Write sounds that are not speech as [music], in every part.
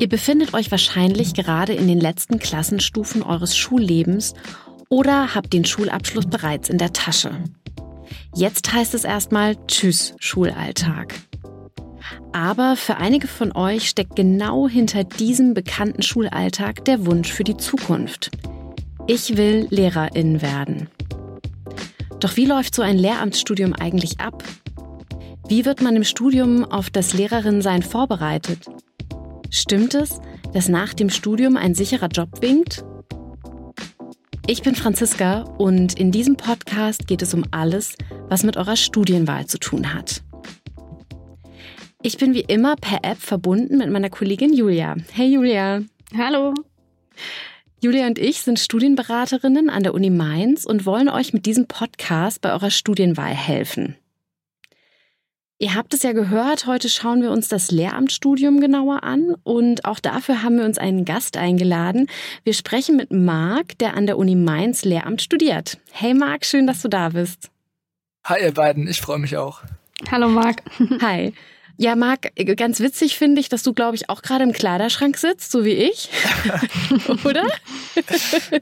Ihr befindet euch wahrscheinlich gerade in den letzten Klassenstufen eures Schullebens oder habt den Schulabschluss bereits in der Tasche. Jetzt heißt es erstmal Tschüss, Schulalltag. Aber für einige von euch steckt genau hinter diesem bekannten Schulalltag der Wunsch für die Zukunft. Ich will Lehrerin werden. Doch wie läuft so ein Lehramtsstudium eigentlich ab? Wie wird man im Studium auf das Lehrerinsein vorbereitet? Stimmt es, dass nach dem Studium ein sicherer Job winkt? Ich bin Franziska und in diesem Podcast geht es um alles, was mit eurer Studienwahl zu tun hat. Ich bin wie immer per App verbunden mit meiner Kollegin Julia. Hey Julia. Hallo. Julia und ich sind Studienberaterinnen an der Uni Mainz und wollen euch mit diesem Podcast bei eurer Studienwahl helfen. Ihr habt es ja gehört, heute schauen wir uns das Lehramtsstudium genauer an und auch dafür haben wir uns einen Gast eingeladen. Wir sprechen mit Marc, der an der Uni Mainz Lehramt studiert. Hey Marc, schön, dass du da bist. Hi ihr beiden, ich freue mich auch. Hallo Marc. [laughs] Hi. Ja, Marc, ganz witzig finde ich, dass du, glaube ich, auch gerade im Kleiderschrank sitzt, so wie ich. [laughs] Oder?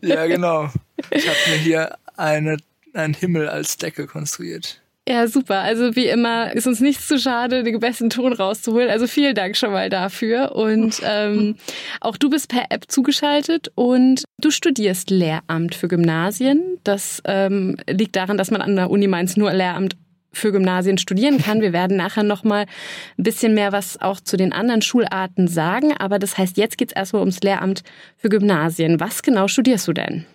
ja, genau. Ich habe mir hier eine, einen Himmel als Decke konstruiert. Ja, super. Also wie immer ist uns nichts zu schade, den besten Ton rauszuholen. Also vielen Dank schon mal dafür. Und [laughs] ähm, auch du bist per App zugeschaltet und du studierst Lehramt für Gymnasien. Das ähm, liegt daran, dass man an der Uni Mainz nur Lehramt für Gymnasien studieren kann. Wir werden nachher noch mal ein bisschen mehr was auch zu den anderen Schularten sagen. Aber das heißt, jetzt geht's erstmal ums Lehramt für Gymnasien. Was genau studierst du denn?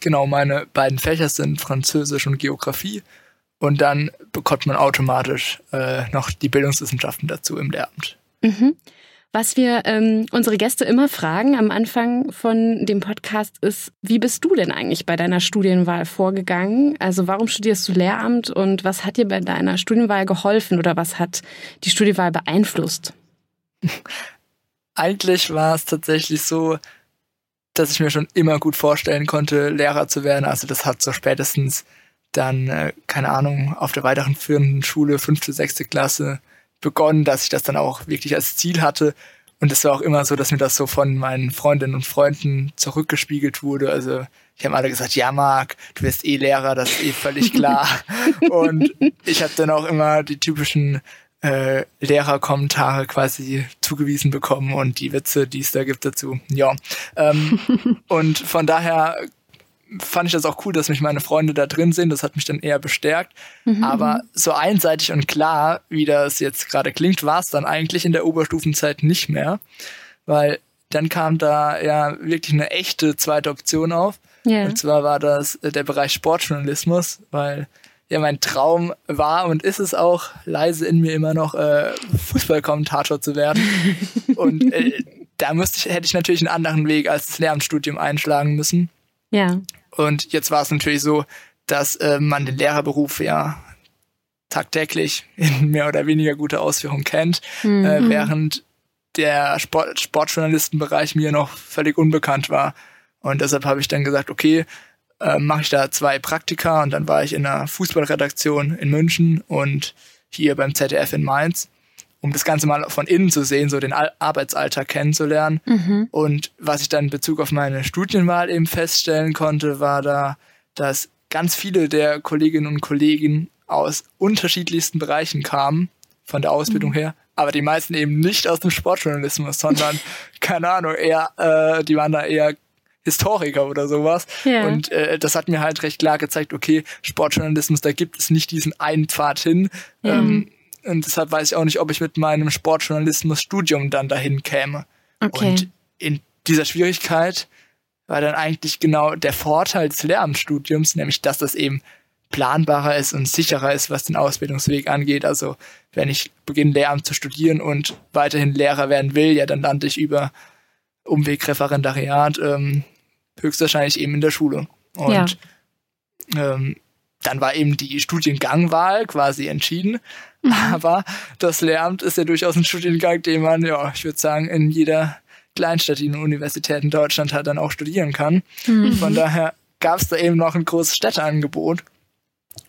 Genau, meine beiden Fächer sind Französisch und Geografie. Und dann bekommt man automatisch äh, noch die Bildungswissenschaften dazu im Lehramt. Mhm. Was wir ähm, unsere Gäste immer fragen am Anfang von dem Podcast ist, wie bist du denn eigentlich bei deiner Studienwahl vorgegangen? Also warum studierst du Lehramt und was hat dir bei deiner Studienwahl geholfen oder was hat die Studienwahl beeinflusst? [laughs] Eigentlich war es tatsächlich so, dass ich mir schon immer gut vorstellen konnte, Lehrer zu werden. Also das hat so spätestens dann, äh, keine Ahnung, auf der weiteren führenden Schule, fünfte, sechste Klasse, begonnen, dass ich das dann auch wirklich als Ziel hatte. Und es war auch immer so, dass mir das so von meinen Freundinnen und Freunden zurückgespiegelt wurde. Also ich habe alle gesagt, ja Marc, du wirst eh Lehrer, das ist eh völlig klar. [laughs] und ich habe dann auch immer die typischen äh, Lehrerkommentare quasi zugewiesen bekommen und die Witze, die es da gibt dazu. Ja. Ähm, [laughs] und von daher fand ich das auch cool, dass mich meine Freunde da drin sehen. Das hat mich dann eher bestärkt. Mhm. Aber so einseitig und klar, wie das jetzt gerade klingt, war es dann eigentlich in der Oberstufenzeit nicht mehr. Weil dann kam da ja wirklich eine echte zweite Option auf. Yeah. Und zwar war das äh, der Bereich Sportjournalismus, weil ja mein Traum war und ist es auch leise in mir immer noch äh, Fußballkommentator zu werden. [laughs] und äh, da müsste ich, hätte ich natürlich einen anderen Weg als das Lehramtsstudium einschlagen müssen. Ja. Und jetzt war es natürlich so, dass äh, man den Lehrerberuf ja tagtäglich in [laughs] mehr oder weniger guter Ausführung kennt, mhm. äh, während der Sport Sportjournalistenbereich mir noch völlig unbekannt war. Und deshalb habe ich dann gesagt, okay, äh, mache ich da zwei Praktika und dann war ich in einer Fußballredaktion in München und hier beim ZDF in Mainz um das Ganze mal von innen zu sehen, so den Arbeitsalltag kennenzulernen. Mhm. Und was ich dann in Bezug auf meine Studienwahl eben feststellen konnte, war da, dass ganz viele der Kolleginnen und Kollegen aus unterschiedlichsten Bereichen kamen, von der Ausbildung mhm. her, aber die meisten eben nicht aus dem Sportjournalismus, sondern, [laughs] keine Ahnung, eher, äh, die waren da eher Historiker oder sowas. Yeah. Und äh, das hat mir halt recht klar gezeigt, okay, Sportjournalismus, da gibt es nicht diesen einen Pfad hin. Yeah. Ähm, und deshalb weiß ich auch nicht, ob ich mit meinem Sportjournalismus-Studium dann dahin käme. Okay. Und in dieser Schwierigkeit war dann eigentlich genau der Vorteil des Lehramtsstudiums, nämlich dass das eben planbarer ist und sicherer ist, was den Ausbildungsweg angeht. Also wenn ich beginne Lehramt zu studieren und weiterhin Lehrer werden will, ja, dann lande ich über Umwegreferendariat ähm, höchstwahrscheinlich eben in der Schule. Und ja. ähm, dann war eben die Studiengangwahl quasi entschieden. Mhm. Aber das Lehramt ist ja durchaus ein Studiengang, den man, ja, ich würde sagen, in jeder kleinstädtischen Universität in Deutschland halt dann auch studieren kann. Mhm. Von daher gab es da eben noch ein großes Städteangebot.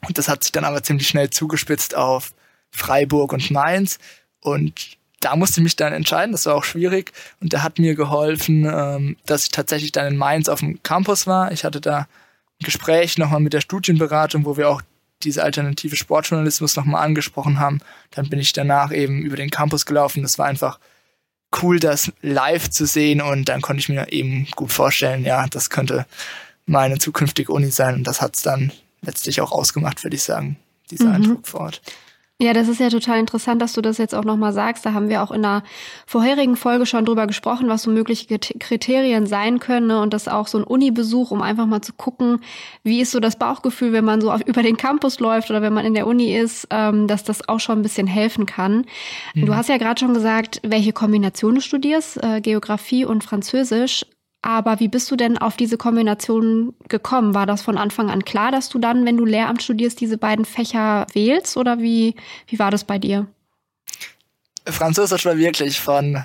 Und das hat sich dann aber ziemlich schnell zugespitzt auf Freiburg und Mainz. Und da musste ich mich dann entscheiden, das war auch schwierig und der hat mir geholfen, ähm, dass ich tatsächlich dann in Mainz auf dem Campus war. Ich hatte da ein Gespräch nochmal mit der Studienberatung, wo wir auch diese alternative Sportjournalismus nochmal angesprochen haben. Dann bin ich danach eben über den Campus gelaufen. Das war einfach cool, das live zu sehen und dann konnte ich mir eben gut vorstellen, ja, das könnte meine zukünftige Uni sein und das hat es dann letztlich auch ausgemacht, würde ich sagen, dieser mhm. Eindruck vor Ort. Ja, das ist ja total interessant, dass du das jetzt auch nochmal sagst. Da haben wir auch in einer vorherigen Folge schon drüber gesprochen, was so mögliche Kriterien sein können ne? und das auch so ein Uni-Besuch, um einfach mal zu gucken, wie ist so das Bauchgefühl, wenn man so [laughs] über den Campus läuft oder wenn man in der Uni ist, ähm, dass das auch schon ein bisschen helfen kann. Mhm. Du hast ja gerade schon gesagt, welche Kombination du studierst, äh, Geografie und Französisch. Aber wie bist du denn auf diese Kombination gekommen? War das von Anfang an klar, dass du dann, wenn du Lehramt studierst, diese beiden Fächer wählst? Oder wie, wie war das bei dir? Französisch war wirklich von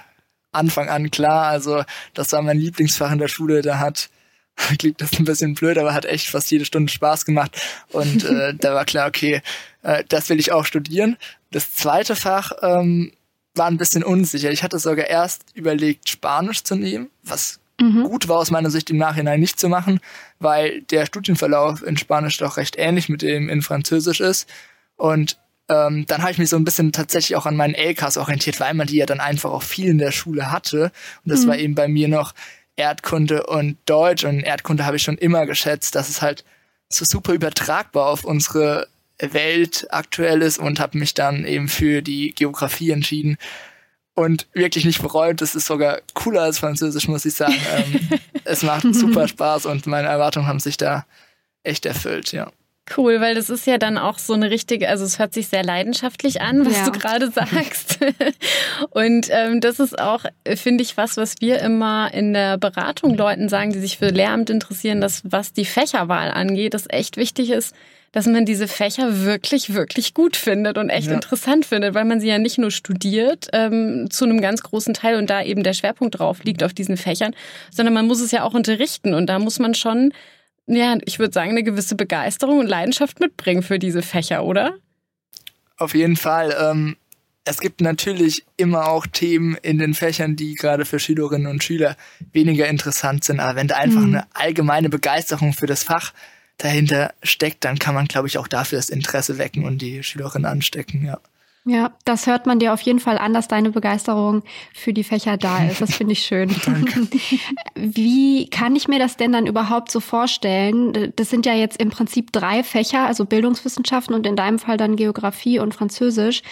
Anfang an klar. Also, das war mein Lieblingsfach in der Schule. Da hat, [laughs] klingt das ein bisschen blöd, aber hat echt fast jede Stunde Spaß gemacht. Und äh, [laughs] da war klar, okay, äh, das will ich auch studieren. Das zweite Fach ähm, war ein bisschen unsicher. Ich hatte sogar erst überlegt, Spanisch zu nehmen, was mhm. gut war aus meiner Sicht im Nachhinein nicht zu machen, weil der Studienverlauf in Spanisch doch recht ähnlich mit dem in Französisch ist. Und ähm, dann habe ich mich so ein bisschen tatsächlich auch an meinen LKs orientiert, weil man die ja dann einfach auch viel in der Schule hatte. Und das mhm. war eben bei mir noch Erdkunde und Deutsch. Und Erdkunde habe ich schon immer geschätzt, dass es halt so super übertragbar auf unsere Welt aktuell ist und habe mich dann eben für die Geografie entschieden und wirklich nicht bereut. Das ist sogar cooler als Französisch, muss ich sagen. ähm, [laughs] es macht super Spaß und meine Erwartungen haben sich da echt erfüllt, ja. Cool, weil das ist ja dann auch so eine richtige, also es hört sich sehr leidenschaftlich an, was ja. du gerade sagst. [laughs] Und ähm, das ist auch, finde ich, was, was wir immer in der Beratung Leuten sagen, die sich für Lehramt interessieren, dass was die Fächerwahl angeht, das echt wichtig ist, dass man diese Fächer wirklich, wirklich gut findet und echt ja. interessant findet, weil man sie ja nicht nur studiert ähm, zu einem ganz großen Teil und da eben der Schwerpunkt drauf liegt auf diesen Fächern, sondern man muss es ja auch unterrichten und da muss man schon, ja, ich würde sagen, eine gewisse Begeisterung und Leidenschaft mitbringen für diese Fächer, oder? Auf jeden Fall. Ähm, es gibt natürlich immer auch Themen in den Fächern, die gerade für Schülerinnen und Schüler weniger interessant sind. Aber wenn da einfach mhm. eine allgemeine Begeisterung für das Fach dahinter steckt, dann kann man, glaube ich, auch dafür das Interesse wecken und die Schülerinnen anstecken, ja. Ja, das hört man dir auf jeden Fall an, dass deine Begeisterung für die Fächer da ist. Das finde ich schön. [laughs] Danke. Wie kann ich mir das denn dann überhaupt so vorstellen? Das sind ja jetzt im Prinzip drei Fächer, also Bildungswissenschaften und in deinem Fall dann Geografie und Französisch.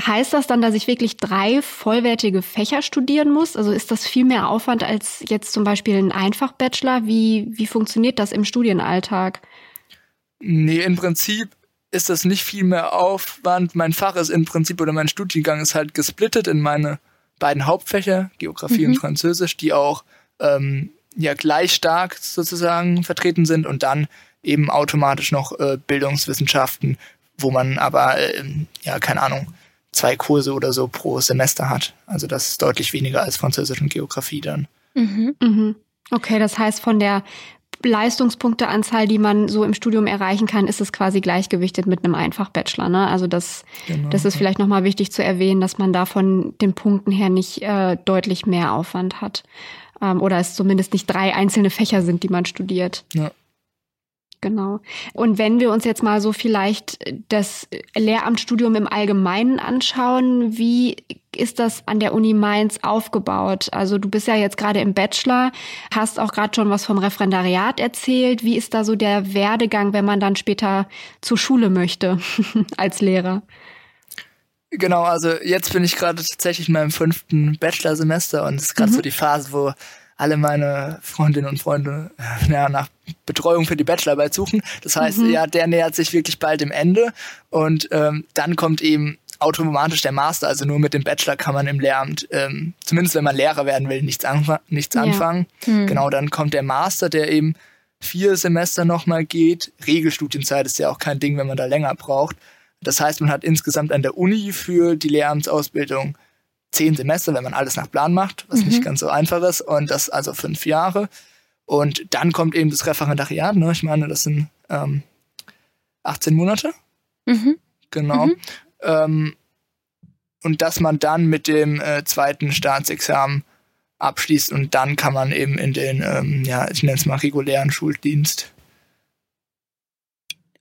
Heißt das dann, dass ich wirklich drei vollwertige Fächer studieren muss? Also ist das viel mehr Aufwand als jetzt zum Beispiel ein Einfach-Bachelor? Wie, wie funktioniert das im Studienalltag? Nee, im Prinzip ist das nicht viel mehr Aufwand. Mein Fach ist im Prinzip oder mein Studiengang ist halt gesplittet in meine beiden Hauptfächer, Geografie mhm. und Französisch, die auch ähm, ja gleich stark sozusagen vertreten sind und dann eben automatisch noch äh, Bildungswissenschaften, wo man aber äh, ja keine Ahnung zwei Kurse oder so pro Semester hat. Also das ist deutlich weniger als Französisch und Geografie dann. Mhm. Mhm. Okay, das heißt von der Leistungspunkteanzahl, die man so im Studium erreichen kann, ist es quasi gleichgewichtet mit einem Einfach-Bachelor. Ne? Also das, genau, das ist vielleicht nochmal wichtig zu erwähnen, dass man da von den Punkten her nicht äh, deutlich mehr Aufwand hat. Ähm, oder es zumindest nicht drei einzelne Fächer sind, die man studiert. Ja. Genau. Und wenn wir uns jetzt mal so vielleicht das Lehramtsstudium im Allgemeinen anschauen, wie ist das an der Uni Mainz aufgebaut? Also du bist ja jetzt gerade im Bachelor, hast auch gerade schon was vom Referendariat erzählt. Wie ist da so der Werdegang, wenn man dann später zur Schule möchte [laughs] als Lehrer? Genau, also jetzt bin ich gerade tatsächlich in meinem fünften Bachelorsemester und es ist gerade mhm. so die Phase, wo alle meine Freundinnen und Freunde äh, ja, nach Betreuung für die Bachelorarbeit suchen. Das heißt, mhm. ja, der nähert sich wirklich bald dem Ende und ähm, dann kommt eben automatisch der Master. Also nur mit dem Bachelor kann man im Lehramt, ähm, zumindest wenn man Lehrer werden will, nichts, anf nichts ja. anfangen. Mhm. Genau, dann kommt der Master, der eben vier Semester nochmal geht. Regelstudienzeit ist ja auch kein Ding, wenn man da länger braucht. Das heißt, man hat insgesamt an der Uni für die Lehramtsausbildung zehn Semester, wenn man alles nach Plan macht, was mhm. nicht ganz so einfach ist. Und das also fünf Jahre. Und dann kommt eben das Referendariat. Ne? Ich meine, das sind ähm, 18 Monate. Mhm. Genau. Mhm. Ähm, und dass man dann mit dem äh, zweiten Staatsexamen abschließt und dann kann man eben in den, ähm, ja, ich nenne es mal regulären Schuldienst.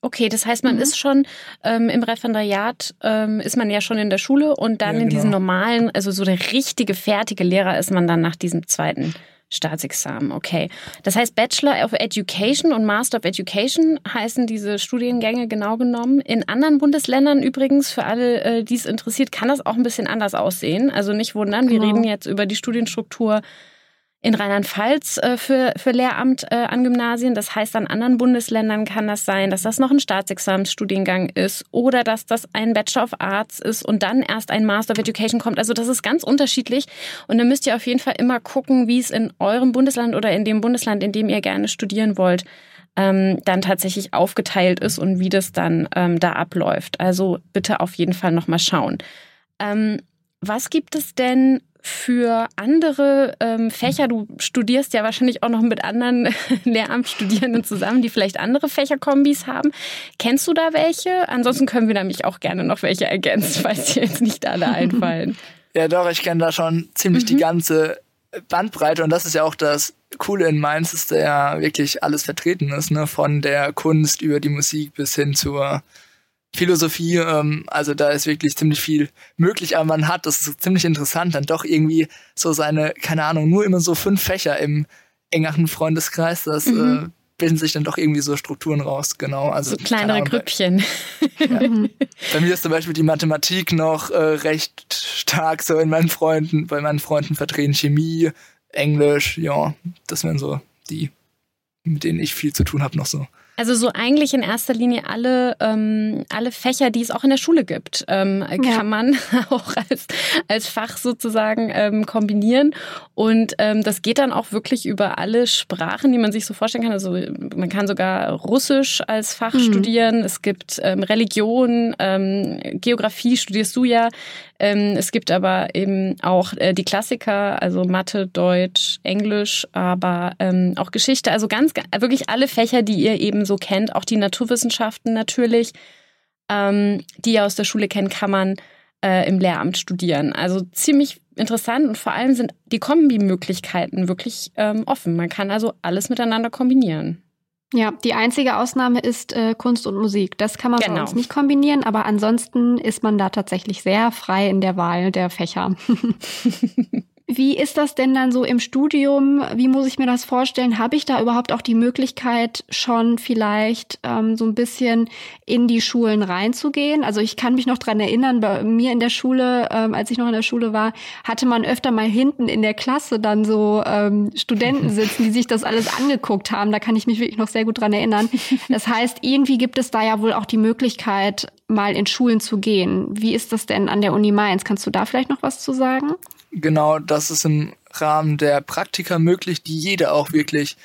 Okay, das heißt, man mhm. ist schon ähm, im Referendariat, ähm, ist man ja schon in der Schule und dann ja, in diesen genau. normalen, also so der richtige, fertige Lehrer ist man dann nach diesem zweiten Staatsexamen, okay. Das heißt, Bachelor of Education und Master of Education heißen diese Studiengänge genau genommen. In anderen Bundesländern übrigens, für alle, äh, die es interessiert, kann das auch ein bisschen anders aussehen. Also nicht wundern, genau. wir reden jetzt über die Studienstruktur in Rheinland-Pfalz äh, für, für Lehramt äh, an Gymnasien. Das heißt, an anderen Bundesländern kann das sein, dass das noch ein Staatsexamensstudiengang ist oder dass das ein Bachelor of Arts ist und dann erst ein Master of Education kommt. Also das ist ganz unterschiedlich. Und dann müsst ihr auf jeden Fall immer gucken, wie es in eurem Bundesland oder in dem Bundesland, in dem ihr gerne studieren wollt, ähm, dann tatsächlich aufgeteilt ist und wie das dann ähm, da abläuft. Also bitte auf jeden Fall nochmal schauen. Ähm, was gibt es denn für andere ähm, Fächer? Du studierst ja wahrscheinlich auch noch mit anderen [laughs] Lehramtsstudierenden zusammen, die vielleicht andere Fächerkombis haben. Kennst du da welche? Ansonsten können wir nämlich auch gerne noch welche ergänzen, [laughs] falls dir jetzt nicht alle einfallen. Ja, doch, ich kenne da schon ziemlich mhm. die ganze Bandbreite und das ist ja auch das Coole in Mainz, dass da ja wirklich alles vertreten ist, ne? Von der Kunst über die Musik bis hin zur Philosophie, ähm, also da ist wirklich ziemlich viel möglich, aber man hat, das ist ziemlich interessant, dann doch irgendwie so seine, keine Ahnung, nur immer so fünf Fächer im engeren Freundeskreis, das mhm. äh, bilden sich dann doch irgendwie so Strukturen raus, genau. Also so kleinere Grüppchen. Ja. bei mir ist zum Beispiel die Mathematik noch äh, recht stark so in meinen Freunden, bei meinen Freunden vertreten Chemie, Englisch, ja, das wären so die, mit denen ich viel zu tun habe noch so. Also so eigentlich in erster Linie alle, ähm, alle Fächer, die es auch in der Schule gibt, ähm, kann ja. man [laughs] auch als, als Fach sozusagen ähm, kombinieren. Und ähm, das geht dann auch wirklich über alle Sprachen, die man sich so vorstellen kann. Also man kann sogar Russisch als Fach mhm. studieren. Es gibt ähm, Religion, ähm, Geografie studierst du ja. Ähm, es gibt aber eben auch äh, die Klassiker, also Mathe, Deutsch, Englisch, aber ähm, auch Geschichte. Also ganz, wirklich alle Fächer, die ihr eben so kennt, auch die Naturwissenschaften natürlich, ähm, die ihr aus der Schule kennt, kann man äh, im Lehramt studieren. Also ziemlich interessant und vor allem sind die Kombimöglichkeiten wirklich ähm, offen. Man kann also alles miteinander kombinieren. Ja, die einzige Ausnahme ist äh, Kunst und Musik. Das kann man genau. bei uns nicht kombinieren, aber ansonsten ist man da tatsächlich sehr frei in der Wahl der Fächer. [laughs] Wie ist das denn dann so im Studium? Wie muss ich mir das vorstellen? Habe ich da überhaupt auch die Möglichkeit, schon vielleicht ähm, so ein bisschen in die Schulen reinzugehen? Also ich kann mich noch dran erinnern, bei mir in der Schule, ähm, als ich noch in der Schule war, hatte man öfter mal hinten in der Klasse dann so ähm, Studenten [laughs] sitzen, die sich das alles angeguckt haben. Da kann ich mich wirklich noch sehr gut dran erinnern. Das heißt, irgendwie gibt es da ja wohl auch die Möglichkeit, mal in Schulen zu gehen. Wie ist das denn an der Uni Mainz? Kannst du da vielleicht noch was zu sagen? Genau, das ist im Rahmen der Praktika möglich, die jeder auch wirklich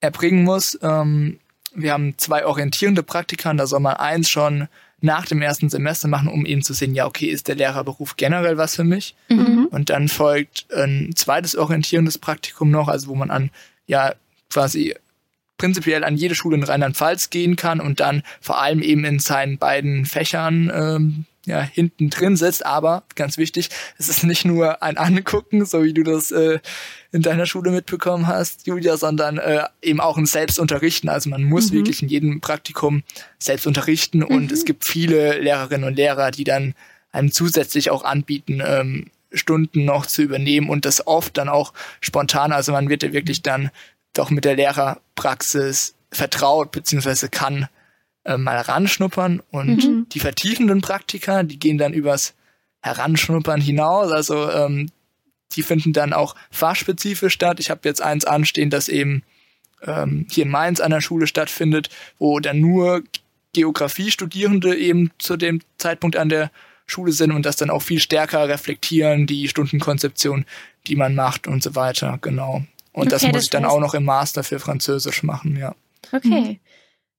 erbringen muss. Ähm, wir haben zwei orientierende Praktika, da soll man eins schon nach dem ersten Semester machen, um eben zu sehen, ja, okay, ist der Lehrerberuf generell was für mich? Mhm. Und dann folgt ein zweites orientierendes Praktikum noch, also wo man an, ja, quasi prinzipiell an jede Schule in Rheinland-Pfalz gehen kann und dann vor allem eben in seinen beiden Fächern ähm, ja, hinten drin sitzt. Aber ganz wichtig, es ist nicht nur ein Angucken, so wie du das äh, in deiner Schule mitbekommen hast, Julia, sondern äh, eben auch ein Selbstunterrichten. Also man muss mhm. wirklich in jedem Praktikum selbst unterrichten mhm. und es gibt viele Lehrerinnen und Lehrer, die dann einem zusätzlich auch anbieten, ähm, Stunden noch zu übernehmen und das oft dann auch spontan. Also man wird ja wirklich dann doch mit der Lehrerpraxis vertraut, beziehungsweise kann äh, mal ranschnuppern und mhm. die vertiefenden Praktika, die gehen dann übers Heranschnuppern hinaus. Also ähm, die finden dann auch fachspezifisch statt. Ich habe jetzt eins anstehen, das eben ähm, hier in Mainz an der Schule stattfindet, wo dann nur Geografiestudierende eben zu dem Zeitpunkt an der Schule sind und das dann auch viel stärker reflektieren, die Stundenkonzeption, die man macht und so weiter, genau. Und okay, das muss das ich dann auch noch im Master für Französisch machen, ja. Okay.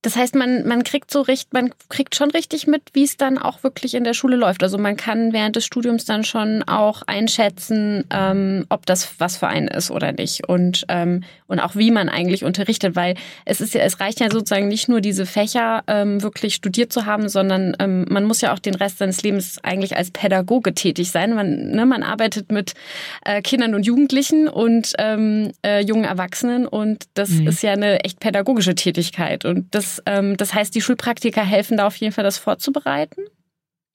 Das heißt, man, man kriegt so richtig, man kriegt schon richtig mit, wie es dann auch wirklich in der Schule läuft. Also man kann während des Studiums dann schon auch einschätzen, ähm, ob das was für einen ist oder nicht. Und, ähm, und auch wie man eigentlich unterrichtet, weil es ist ja, es reicht ja sozusagen nicht nur diese Fächer ähm, wirklich studiert zu haben, sondern ähm, man muss ja auch den Rest seines Lebens eigentlich als Pädagoge tätig sein. Man, ne, man arbeitet mit äh, Kindern und Jugendlichen und ähm, äh, jungen Erwachsenen und das mhm. ist ja eine echt pädagogische Tätigkeit. Und das ähm, das heißt, die Schulpraktiker helfen da auf jeden Fall, das vorzubereiten?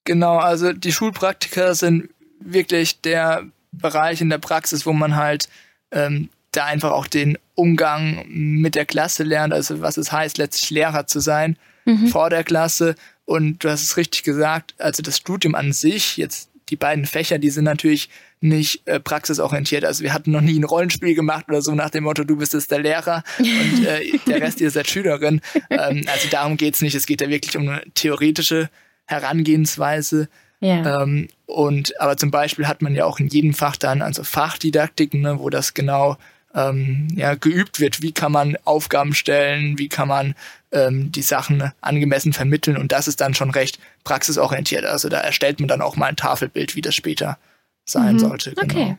Genau, also die Schulpraktiker sind wirklich der Bereich in der Praxis, wo man halt ähm, da einfach auch den Umgang mit der Klasse lernt, also was es heißt, letztlich Lehrer zu sein mhm. vor der Klasse. Und du hast es richtig gesagt, also das Studium an sich, jetzt die beiden Fächer, die sind natürlich nicht äh, praxisorientiert. Also wir hatten noch nie ein Rollenspiel gemacht oder so nach dem Motto, du bist jetzt der Lehrer und äh, [laughs] der Rest ihr seid Schülerin. Ähm, also darum geht's nicht. Es geht ja wirklich um eine theoretische Herangehensweise. Ja. Ähm, und aber zum Beispiel hat man ja auch in jedem Fach dann also Fachdidaktiken, ne, wo das genau ähm, ja, geübt wird. Wie kann man Aufgaben stellen? Wie kann man ähm, die Sachen angemessen vermitteln? Und das ist dann schon recht praxisorientiert. Also da erstellt man dann auch mal ein Tafelbild, wie das später sein mhm. sollte. Genau. Okay.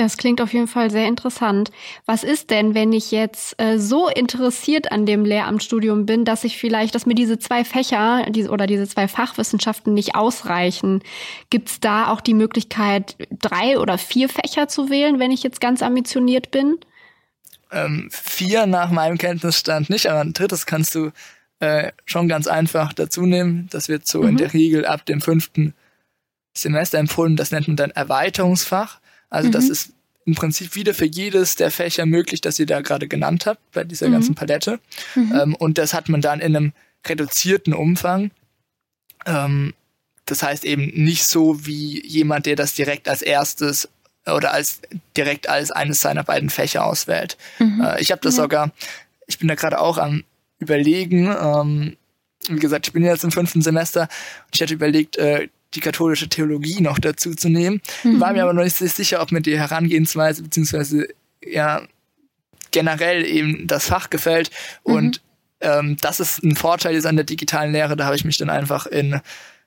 Das klingt auf jeden Fall sehr interessant. Was ist denn, wenn ich jetzt äh, so interessiert an dem Lehramtsstudium bin, dass ich vielleicht, dass mir diese zwei Fächer die, oder diese zwei Fachwissenschaften nicht ausreichen? Gibt es da auch die Möglichkeit, drei oder vier Fächer zu wählen, wenn ich jetzt ganz ambitioniert bin? Ähm, vier nach meinem Kenntnisstand nicht, aber ein drittes kannst du äh, schon ganz einfach dazu nehmen. Das wird so mhm. in der Regel ab dem fünften Semester empfohlen. Das nennt man dann Erweiterungsfach. Also mhm. das ist im Prinzip wieder für jedes der Fächer möglich, das ihr da gerade genannt habt, bei dieser mhm. ganzen Palette. Mhm. Ähm, und das hat man dann in einem reduzierten Umfang. Ähm, das heißt eben nicht so wie jemand, der das direkt als erstes oder als direkt als eines seiner beiden Fächer auswählt. Mhm. Äh, ich habe das sogar, ich bin da gerade auch am überlegen. Ähm, wie gesagt, ich bin jetzt im fünften Semester und ich hatte überlegt, äh, die katholische Theologie noch dazu zu nehmen. Mhm. War mir aber noch nicht sicher, ob mir die Herangehensweise beziehungsweise ja generell eben das Fach gefällt. Mhm. Und ähm, das ist ein Vorteil jetzt an der digitalen Lehre. Da habe ich mich dann einfach in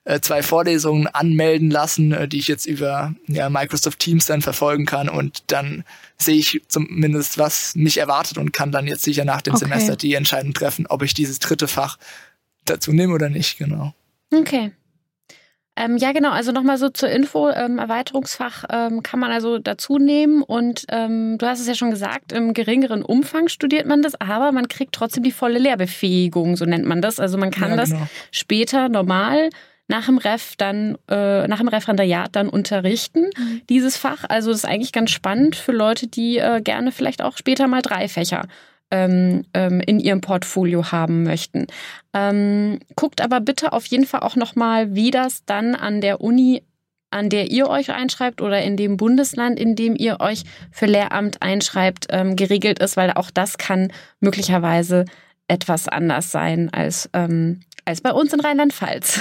äh, zwei Vorlesungen anmelden lassen, äh, die ich jetzt über ja, Microsoft Teams dann verfolgen kann und dann sehe ich zumindest, was mich erwartet und kann dann jetzt sicher nach dem okay. Semester die Entscheidung treffen, ob ich dieses dritte Fach dazu nehme oder nicht, genau. Okay. Ähm, ja, genau. Also nochmal so zur Info. Ähm, Erweiterungsfach ähm, kann man also dazu nehmen. Und ähm, du hast es ja schon gesagt, im geringeren Umfang studiert man das, aber man kriegt trotzdem die volle Lehrbefähigung, so nennt man das. Also man kann ja, genau. das später normal nach dem Ref dann, äh, nach dem Referendariat dann unterrichten, mhm. dieses Fach. Also das ist eigentlich ganz spannend für Leute, die äh, gerne vielleicht auch später mal drei Fächer ähm, ähm, in ihrem Portfolio haben möchten. Ähm, guckt aber bitte auf jeden Fall auch nochmal, wie das dann an der Uni an der ihr euch einschreibt oder in dem Bundesland, in dem ihr euch für Lehramt einschreibt, ähm, geregelt ist, weil auch das kann möglicherweise etwas anders sein als ähm, als bei uns in Rheinland-Pfalz.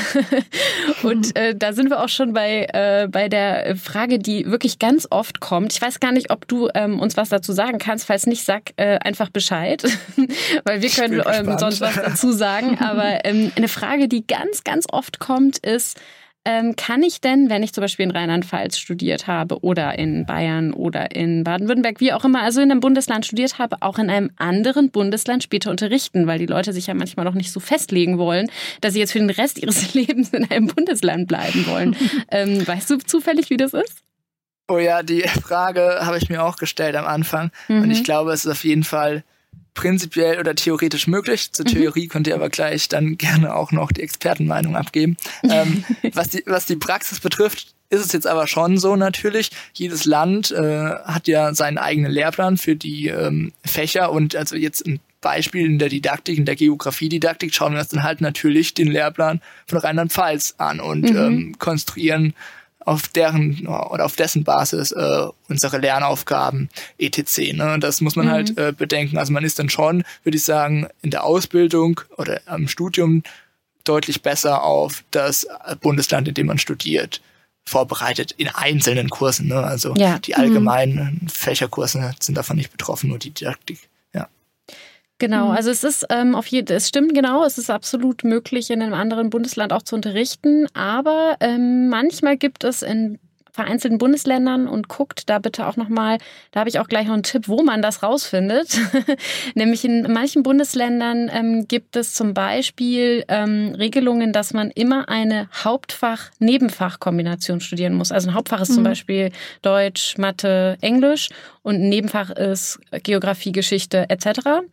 [laughs] und äh, da sind wir auch schon bei, äh, bei der Frage, die wirklich ganz oft kommt. Ich weiß gar nicht, ob du ähm, uns was dazu sagen kannst. Falls nicht, sag äh, einfach Bescheid, [laughs] weil wir können ähm, sonst was dazu [laughs] sagen. Aber ähm, eine Frage, die ganz, ganz oft kommt, ist, ähm, kann ich denn, wenn ich zum Beispiel in Rheinland-Pfalz studiert habe oder in Bayern oder in Baden-Württemberg, wie auch immer, also in einem Bundesland studiert habe, auch in einem anderen Bundesland später unterrichten, weil die Leute sich ja manchmal noch nicht so festlegen wollen, dass sie jetzt für den Rest ihres [laughs] Lebens in einem Bundesland bleiben wollen. [laughs] ähm, weißt du zufällig, wie das ist? Oh ja, die Frage habe ich mir auch gestellt am Anfang. Mhm. Und ich glaube, es ist auf jeden Fall prinzipiell oder theoretisch möglich. Zur mhm. Theorie könnt ihr aber gleich dann gerne auch noch die Expertenmeinung abgeben. Ähm, [laughs] was, die, was die Praxis betrifft, ist es jetzt aber schon so natürlich. Jedes Land äh, hat ja seinen eigenen Lehrplan für die ähm, Fächer und also jetzt ein Beispiel in der Didaktik, in der Geografiedidaktik schauen wir uns dann halt natürlich den Lehrplan von Rheinland-Pfalz an und mhm. ähm, konstruieren auf deren oder auf dessen Basis äh, unsere Lernaufgaben etc. Ne? Das muss man halt, mhm. halt äh, bedenken. Also man ist dann schon, würde ich sagen, in der Ausbildung oder am Studium deutlich besser auf das Bundesland, in dem man studiert, vorbereitet in einzelnen Kursen. Ne? Also ja. die allgemeinen mhm. Fächerkurse sind davon nicht betroffen, nur die Didaktik. Genau, also es ist ähm, auf jeden, es stimmt genau, es ist absolut möglich, in einem anderen Bundesland auch zu unterrichten, aber ähm, manchmal gibt es in vereinzelten Bundesländern und guckt da bitte auch nochmal, da habe ich auch gleich noch einen Tipp, wo man das rausfindet. [laughs] Nämlich in manchen Bundesländern ähm, gibt es zum Beispiel ähm, Regelungen, dass man immer eine Hauptfach-Nebenfach-Kombination studieren muss. Also ein Hauptfach ist mhm. zum Beispiel Deutsch, Mathe, Englisch und ein Nebenfach ist Geografie, Geschichte etc.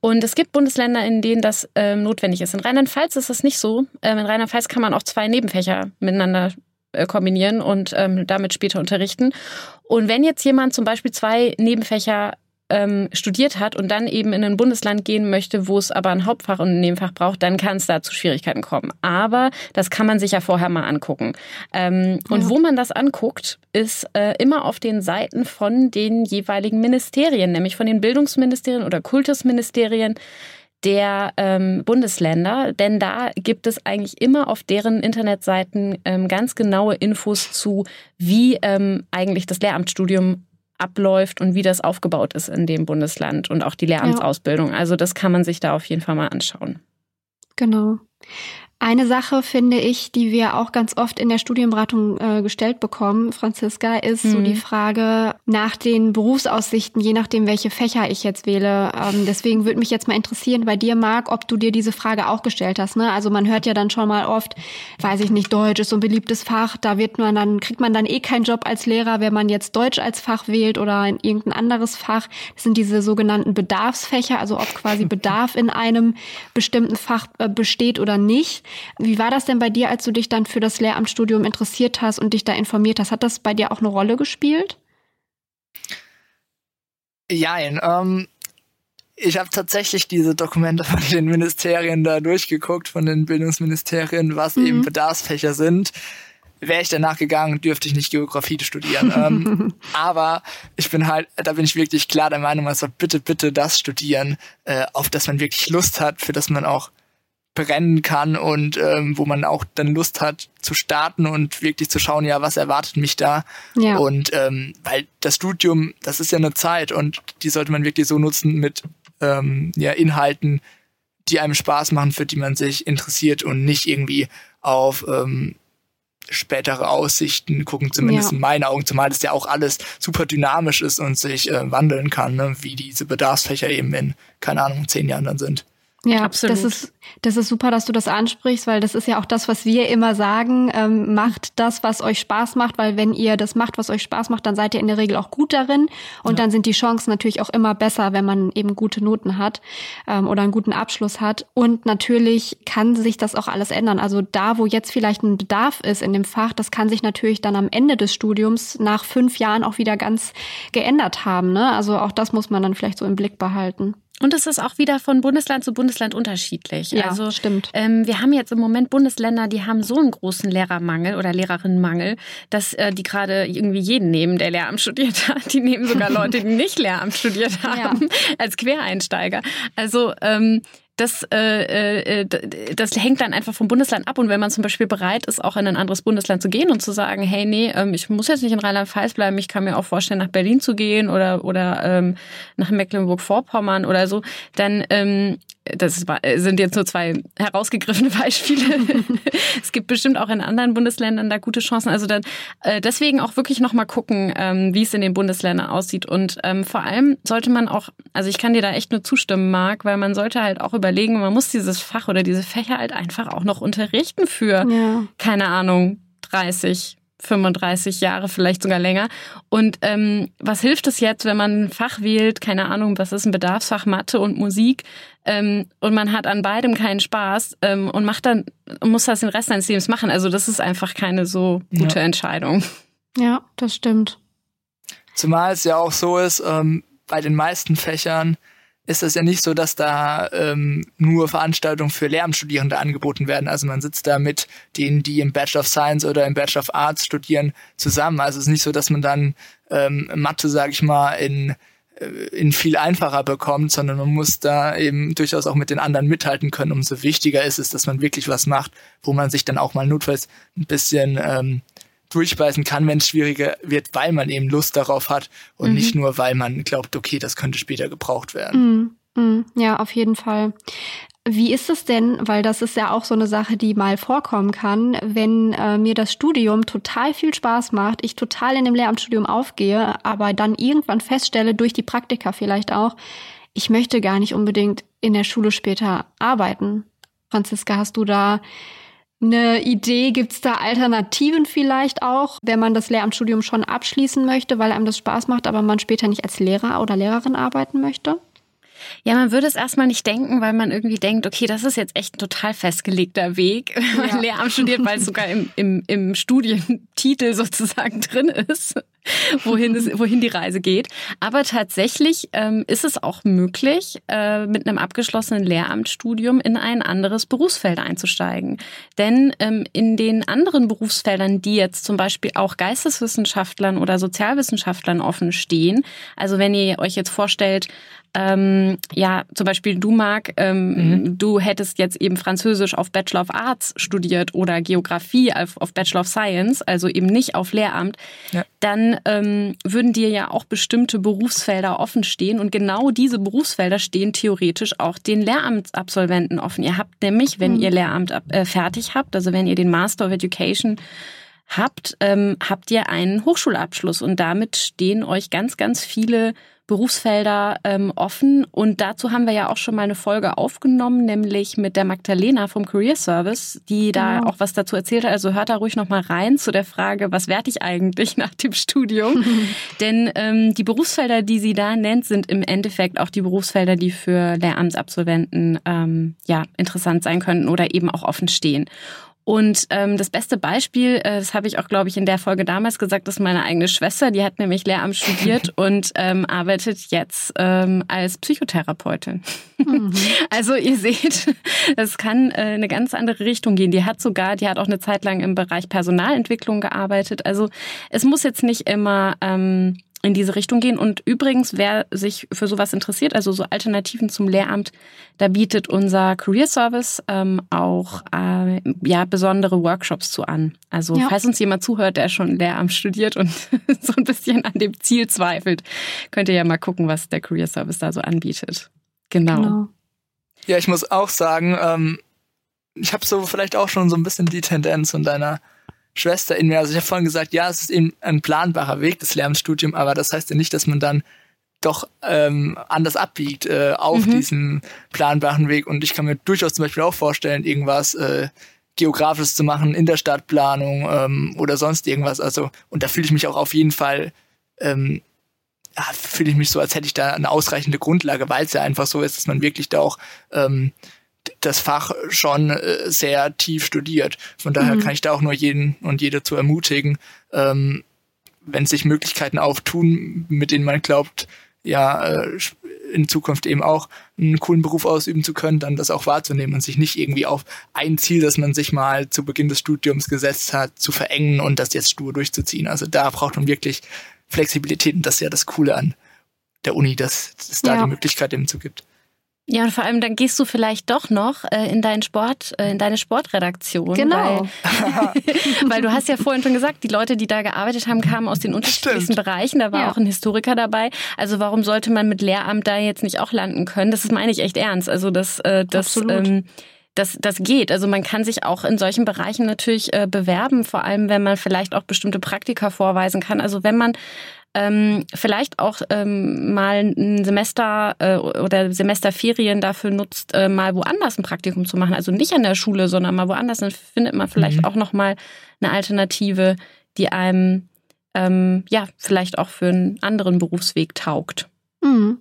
Und es gibt Bundesländer, in denen das ähm, notwendig ist. In Rheinland-Pfalz ist das nicht so. Ähm, in Rheinland-Pfalz kann man auch zwei Nebenfächer miteinander äh, kombinieren und ähm, damit später unterrichten. Und wenn jetzt jemand zum Beispiel zwei Nebenfächer ähm, studiert hat und dann eben in ein Bundesland gehen möchte, wo es aber ein Hauptfach und ein Nebenfach braucht, dann kann es da zu Schwierigkeiten kommen. Aber das kann man sich ja vorher mal angucken. Ähm, ja. Und wo man das anguckt, ist äh, immer auf den Seiten von den jeweiligen Ministerien, nämlich von den Bildungsministerien oder Kultusministerien der ähm, Bundesländer, denn da gibt es eigentlich immer auf deren Internetseiten ähm, ganz genaue Infos zu, wie ähm, eigentlich das Lehramtsstudium abläuft und wie das aufgebaut ist in dem Bundesland und auch die Lehramtsausbildung. Also das kann man sich da auf jeden Fall mal anschauen. Genau. Eine Sache finde ich, die wir auch ganz oft in der Studienberatung äh, gestellt bekommen, Franziska, ist mhm. so die Frage nach den Berufsaussichten, je nachdem, welche Fächer ich jetzt wähle. Ähm, deswegen würde mich jetzt mal interessieren bei dir, Marc, ob du dir diese Frage auch gestellt hast. Ne? Also man hört ja dann schon mal oft, weiß ich nicht, Deutsch ist so ein beliebtes Fach, da wird man dann, kriegt man dann eh keinen Job als Lehrer, wenn man jetzt Deutsch als Fach wählt oder in irgendein anderes Fach. Das sind diese sogenannten Bedarfsfächer, also ob quasi [laughs] Bedarf in einem bestimmten Fach äh, besteht oder nicht. Wie war das denn bei dir, als du dich dann für das Lehramtsstudium interessiert hast und dich da informiert hast? Hat das bei dir auch eine Rolle gespielt? Jein. Ähm, ich habe tatsächlich diese Dokumente von den Ministerien da durchgeguckt, von den Bildungsministerien, was mhm. eben Bedarfsfächer sind. Wäre ich danach gegangen, dürfte ich nicht Geografie studieren. ähm, [laughs] aber ich bin halt, da bin ich wirklich klar der Meinung, man soll bitte, bitte das studieren, äh, auf das man wirklich Lust hat, für das man auch brennen kann und ähm, wo man auch dann Lust hat zu starten und wirklich zu schauen, ja, was erwartet mich da. Ja. Und ähm, weil das Studium, das ist ja eine Zeit und die sollte man wirklich so nutzen mit ähm, ja, Inhalten, die einem Spaß machen, für die man sich interessiert und nicht irgendwie auf ähm, spätere Aussichten gucken, zumindest ja. in meinen Augen, zumal das ja auch alles super dynamisch ist und sich äh, wandeln kann, ne? wie diese Bedarfsfächer eben in, keine Ahnung, zehn Jahren dann sind. Ja, Absolut. das ist das ist super, dass du das ansprichst, weil das ist ja auch das, was wir immer sagen. Ähm, macht das, was euch Spaß macht, weil wenn ihr das macht, was euch Spaß macht, dann seid ihr in der Regel auch gut darin. Und ja. dann sind die Chancen natürlich auch immer besser, wenn man eben gute Noten hat ähm, oder einen guten Abschluss hat. Und natürlich kann sich das auch alles ändern. Also da, wo jetzt vielleicht ein Bedarf ist in dem Fach, das kann sich natürlich dann am Ende des Studiums nach fünf Jahren auch wieder ganz geändert haben. Ne? Also auch das muss man dann vielleicht so im Blick behalten. Und es ist auch wieder von Bundesland zu Bundesland unterschiedlich. Ja, also, stimmt. Ähm, wir haben jetzt im Moment Bundesländer, die haben so einen großen Lehrermangel oder Lehrerinnenmangel, dass äh, die gerade irgendwie jeden nehmen, der Lehramt studiert hat. Die nehmen sogar Leute, die nicht Lehramt studiert [laughs] haben, ja. als Quereinsteiger. Also ähm, das, äh, äh, das hängt dann einfach vom Bundesland ab. Und wenn man zum Beispiel bereit ist, auch in ein anderes Bundesland zu gehen und zu sagen, hey, nee, ähm, ich muss jetzt nicht in Rheinland-Pfalz bleiben, ich kann mir auch vorstellen, nach Berlin zu gehen oder, oder ähm, nach Mecklenburg-Vorpommern oder so, dann ähm, das sind jetzt nur zwei herausgegriffene [laughs] Beispiele. [laughs] es gibt bestimmt auch in anderen Bundesländern da gute Chancen. Also dann äh, deswegen auch wirklich nochmal gucken, ähm, wie es in den Bundesländern aussieht. Und ähm, vor allem sollte man auch, also ich kann dir da echt nur zustimmen, Marc, weil man sollte halt auch über überlegen, man muss dieses Fach oder diese Fächer halt einfach auch noch unterrichten für, ja. keine Ahnung, 30, 35 Jahre, vielleicht sogar länger. Und ähm, was hilft es jetzt, wenn man ein Fach wählt, keine Ahnung, was ist ein Bedarfsfach, Mathe und Musik, ähm, und man hat an beidem keinen Spaß ähm, und macht dann, muss das den Rest seines Lebens machen. Also das ist einfach keine so gute ja. Entscheidung. Ja, das stimmt. Zumal es ja auch so ist, ähm, bei den meisten Fächern, ist es ja nicht so, dass da ähm, nur Veranstaltungen für Lehramtsstudierende angeboten werden. Also man sitzt da mit denen, die im Bachelor of Science oder im Bachelor of Arts studieren, zusammen. Also es ist nicht so, dass man dann ähm, Mathe, sage ich mal, in äh, in viel einfacher bekommt, sondern man muss da eben durchaus auch mit den anderen mithalten können. Umso wichtiger ist es, dass man wirklich was macht, wo man sich dann auch mal notfalls ein bisschen ähm, durchbeißen kann, wenn es schwieriger wird, weil man eben Lust darauf hat und mhm. nicht nur, weil man glaubt, okay, das könnte später gebraucht werden. Mhm. Hm, ja, auf jeden Fall. Wie ist es denn, weil das ist ja auch so eine Sache, die mal vorkommen kann, wenn äh, mir das Studium total viel Spaß macht, ich total in dem Lehramtsstudium aufgehe, aber dann irgendwann feststelle, durch die Praktika vielleicht auch, ich möchte gar nicht unbedingt in der Schule später arbeiten. Franziska, hast du da eine Idee? Gibt es da Alternativen vielleicht auch, wenn man das Lehramtsstudium schon abschließen möchte, weil einem das Spaß macht, aber man später nicht als Lehrer oder Lehrerin arbeiten möchte? Ja, man würde es erstmal nicht denken, weil man irgendwie denkt, okay, das ist jetzt echt ein total festgelegter Weg, [laughs] wenn man. Lehramt studiert, weil es sogar im, im, im Studientitel [laughs] sozusagen drin ist, wohin, es, wohin die Reise geht. Aber tatsächlich ähm, ist es auch möglich, äh, mit einem abgeschlossenen Lehramtsstudium in ein anderes Berufsfeld einzusteigen. Denn ähm, in den anderen Berufsfeldern, die jetzt zum Beispiel auch Geisteswissenschaftlern oder Sozialwissenschaftlern offen stehen, also wenn ihr euch jetzt vorstellt, ähm, ja, zum Beispiel du, Marc, ähm, mhm. du hättest jetzt eben Französisch auf Bachelor of Arts studiert oder Geografie auf, auf Bachelor of Science, also eben nicht auf Lehramt, ja. dann ähm, würden dir ja auch bestimmte Berufsfelder offen stehen und genau diese Berufsfelder stehen theoretisch auch den Lehramtsabsolventen offen. Ihr habt nämlich, wenn mhm. ihr Lehramt äh, fertig habt, also wenn ihr den Master of Education habt, ähm, habt ihr einen Hochschulabschluss und damit stehen euch ganz, ganz viele Berufsfelder ähm, offen. Und dazu haben wir ja auch schon mal eine Folge aufgenommen, nämlich mit der Magdalena vom Career Service, die da genau. auch was dazu erzählt hat. Also hört da ruhig noch mal rein zu der Frage, was werde ich eigentlich [laughs] nach dem Studium? [laughs] Denn ähm, die Berufsfelder, die sie da nennt, sind im Endeffekt auch die Berufsfelder, die für Lehramtsabsolventen ähm, ja interessant sein könnten oder eben auch offen stehen. Und ähm, das beste Beispiel, äh, das habe ich auch, glaube ich, in der Folge damals gesagt, ist meine eigene Schwester. Die hat nämlich Lehramt studiert [laughs] und ähm, arbeitet jetzt ähm, als Psychotherapeutin. Mhm. [laughs] Also ihr seht, das kann äh, eine ganz andere Richtung gehen. Die hat sogar, die hat auch eine Zeit lang im Bereich Personalentwicklung gearbeitet. Also es muss jetzt nicht immer ähm, in diese Richtung gehen. Und übrigens, wer sich für sowas interessiert, also so Alternativen zum Lehramt, da bietet unser Career Service ähm, auch äh, ja besondere Workshops zu an. Also ja. falls uns jemand zuhört, der schon Lehramt studiert und [laughs] so ein bisschen an dem Ziel zweifelt, könnt ihr ja mal gucken, was der Career Service da so anbietet. Genau. genau. Ja, ich muss auch sagen, ähm, ich habe so vielleicht auch schon so ein bisschen die Tendenz in deiner Schwester in mir. Also ich habe vorhin gesagt, ja, es ist eben ein planbarer Weg, das Lehramtsstudium, aber das heißt ja nicht, dass man dann doch ähm, anders abbiegt äh, auf mhm. diesem planbaren Weg. Und ich kann mir durchaus zum Beispiel auch vorstellen, irgendwas äh, Geografisches zu machen in der Stadtplanung ähm, oder sonst irgendwas. Also, und da fühle ich mich auch auf jeden Fall, ähm, ja, fühle ich mich so, als hätte ich da eine ausreichende Grundlage, weil es ja einfach so ist, dass man wirklich da auch ähm, das Fach schon äh, sehr tief studiert. Von daher mhm. kann ich da auch nur jeden und jede zu ermutigen, ähm, wenn sich Möglichkeiten auftun, mit denen man glaubt, ja, äh, in Zukunft eben auch einen coolen Beruf ausüben zu können, dann das auch wahrzunehmen und sich nicht irgendwie auf ein Ziel, das man sich mal zu Beginn des Studiums gesetzt hat, zu verengen und das jetzt stur durchzuziehen. Also da braucht man wirklich Flexibilität und das ist ja das Coole an der Uni, dass es da ja. die Möglichkeit eben zu gibt. Ja, und vor allem dann gehst du vielleicht doch noch äh, in deinen Sport, äh, in deine Sportredaktion. Genau. Weil, [laughs] weil, du hast ja vorhin schon gesagt, die Leute, die da gearbeitet haben, kamen aus den unterschiedlichsten Stimmt. Bereichen. Da war ja. auch ein Historiker dabei. Also warum sollte man mit Lehramt da jetzt nicht auch landen können? Das meine ich echt ernst. Also das, äh, das, ähm, das, das geht. Also man kann sich auch in solchen Bereichen natürlich äh, bewerben, vor allem wenn man vielleicht auch bestimmte Praktika vorweisen kann. Also wenn man ähm, vielleicht auch ähm, mal ein Semester äh, oder Semesterferien dafür nutzt, äh, mal woanders ein Praktikum zu machen. Also nicht an der Schule, sondern mal woanders. Dann findet man vielleicht mhm. auch noch mal eine Alternative, die einem ähm, ja vielleicht auch für einen anderen Berufsweg taugt. Mhm.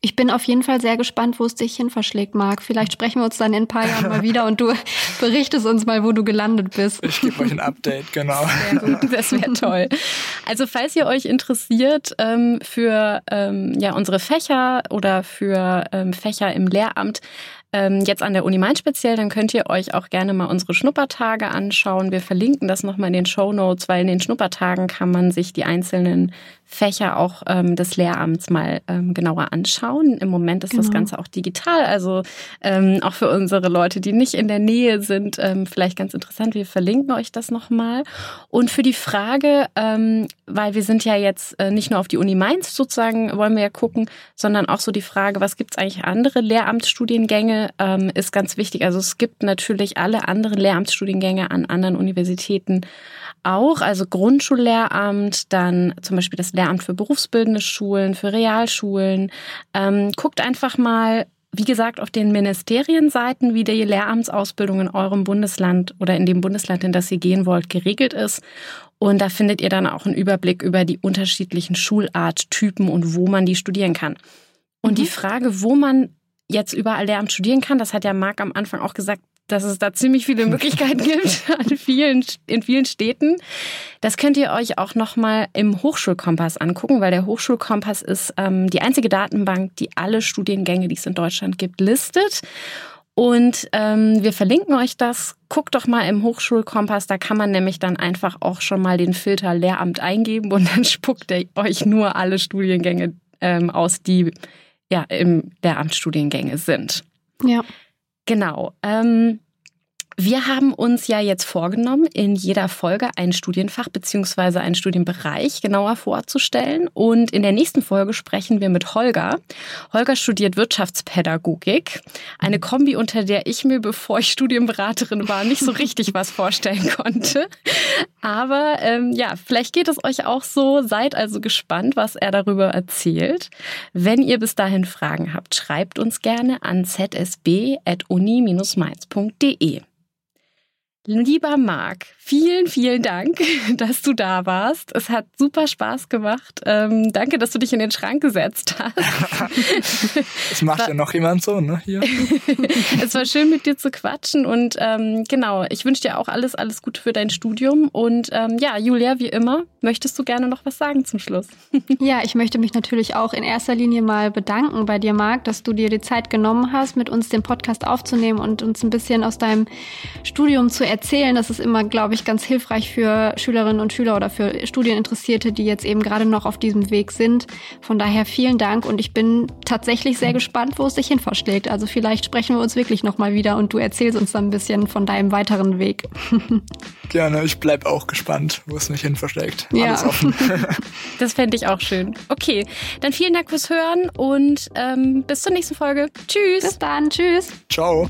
Ich bin auf jeden Fall sehr gespannt, wo es dich hin verschlägt, Marc. Vielleicht sprechen wir uns dann in ein paar Jahren mal wieder und du [laughs] berichtest uns mal, wo du gelandet bist. Ich gebe euch ein Update, genau. [laughs] Das wäre toll. Also falls ihr euch interessiert ähm, für ähm, ja, unsere Fächer oder für ähm, Fächer im Lehramt, ähm, jetzt an der Uni Main speziell, dann könnt ihr euch auch gerne mal unsere Schnuppertage anschauen. Wir verlinken das nochmal in den Show Notes, weil in den Schnuppertagen kann man sich die einzelnen Fächer auch ähm, des Lehramts mal ähm, genauer anschauen. Im Moment ist genau. das Ganze auch digital, also ähm, auch für unsere Leute, die nicht in der Nähe sind, ähm, vielleicht ganz interessant. Wir verlinken euch das nochmal. Und für die Frage, ähm, weil wir sind ja jetzt äh, nicht nur auf die Uni Mainz sozusagen, wollen wir ja gucken, sondern auch so die Frage, was gibt es eigentlich andere Lehramtsstudiengänge, ähm, ist ganz wichtig. Also es gibt natürlich alle anderen Lehramtsstudiengänge an anderen Universitäten auch, also Grundschullehramt, dann zum Beispiel das Lehramt für berufsbildende Schulen, für Realschulen. Ähm, guckt einfach mal, wie gesagt, auf den Ministerienseiten, wie die Lehramtsausbildung in eurem Bundesland oder in dem Bundesland, in das ihr gehen wollt, geregelt ist. Und da findet ihr dann auch einen Überblick über die unterschiedlichen Schularttypen und wo man die studieren kann. Und mhm. die Frage, wo man jetzt überall Lehramt studieren kann, das hat ja Marc am Anfang auch gesagt, dass es da ziemlich viele [laughs] Möglichkeiten gibt an vielen, in vielen Städten. Das könnt ihr euch auch nochmal im Hochschulkompass angucken, weil der Hochschulkompass ist ähm, die einzige Datenbank, die alle Studiengänge, die es in Deutschland gibt, listet. Und ähm, wir verlinken euch das. Guckt doch mal im Hochschulkompass, da kann man nämlich dann einfach auch schon mal den Filter Lehramt eingeben und [laughs] dann spuckt er euch nur alle Studiengänge ähm, aus, die ja im Lehramtsstudiengänge sind. Ja. Genau. Ähm, wir haben uns ja jetzt vorgenommen, in jeder Folge ein Studienfach beziehungsweise einen Studienbereich genauer vorzustellen. Und in der nächsten Folge sprechen wir mit Holger. Holger studiert Wirtschaftspädagogik. Eine Kombi, unter der ich mir, bevor ich Studienberaterin war, nicht so richtig was vorstellen [laughs] konnte. Aber ähm, ja, vielleicht geht es euch auch so. Seid also gespannt, was er darüber erzählt. Wenn ihr bis dahin Fragen habt, schreibt uns gerne an zsb.uni-mainz.de. Lieber Marc, vielen, vielen Dank, [laughs] dass du da warst. Es hat super Spaß gemacht. Ähm, danke, dass du dich in den Schrank gesetzt hast. [laughs] das macht war, ja noch jemand so, ne? Hier. [laughs] es war schön, mit dir zu quatschen und ähm, genau, ich wünsche dir auch alles, alles Gute für dein Studium. Und ähm, ja, Julia, wie immer, möchtest du gerne noch was sagen zum Schluss? ja, ich möchte mich natürlich auch in erster Linie mal bedanken bei dir, Marc, dass du dir die Zeit genommen hast, mit uns den Podcast aufzunehmen und uns ein bisschen aus deinem Studium zu erzählen erzählen. Das ist immer, glaube ich, ganz hilfreich für Schülerinnen und Schüler oder für Studieninteressierte, die jetzt eben gerade noch auf diesem Weg sind. Von daher vielen Dank und ich bin tatsächlich sehr gespannt, wo es sich hin verschlägt. Also vielleicht sprechen wir uns wirklich nochmal wieder und du erzählst uns dann ein bisschen von deinem weiteren Weg. [laughs] Gerne, ich bleibe auch gespannt, wo es mich hin verschlägt. Ja. Alles offen. [laughs] das fände ich auch schön. Okay, dann vielen Dank fürs Hören und ähm, bis zur nächsten Folge. Tschüss. Bis dann. Tschüss. Ciao.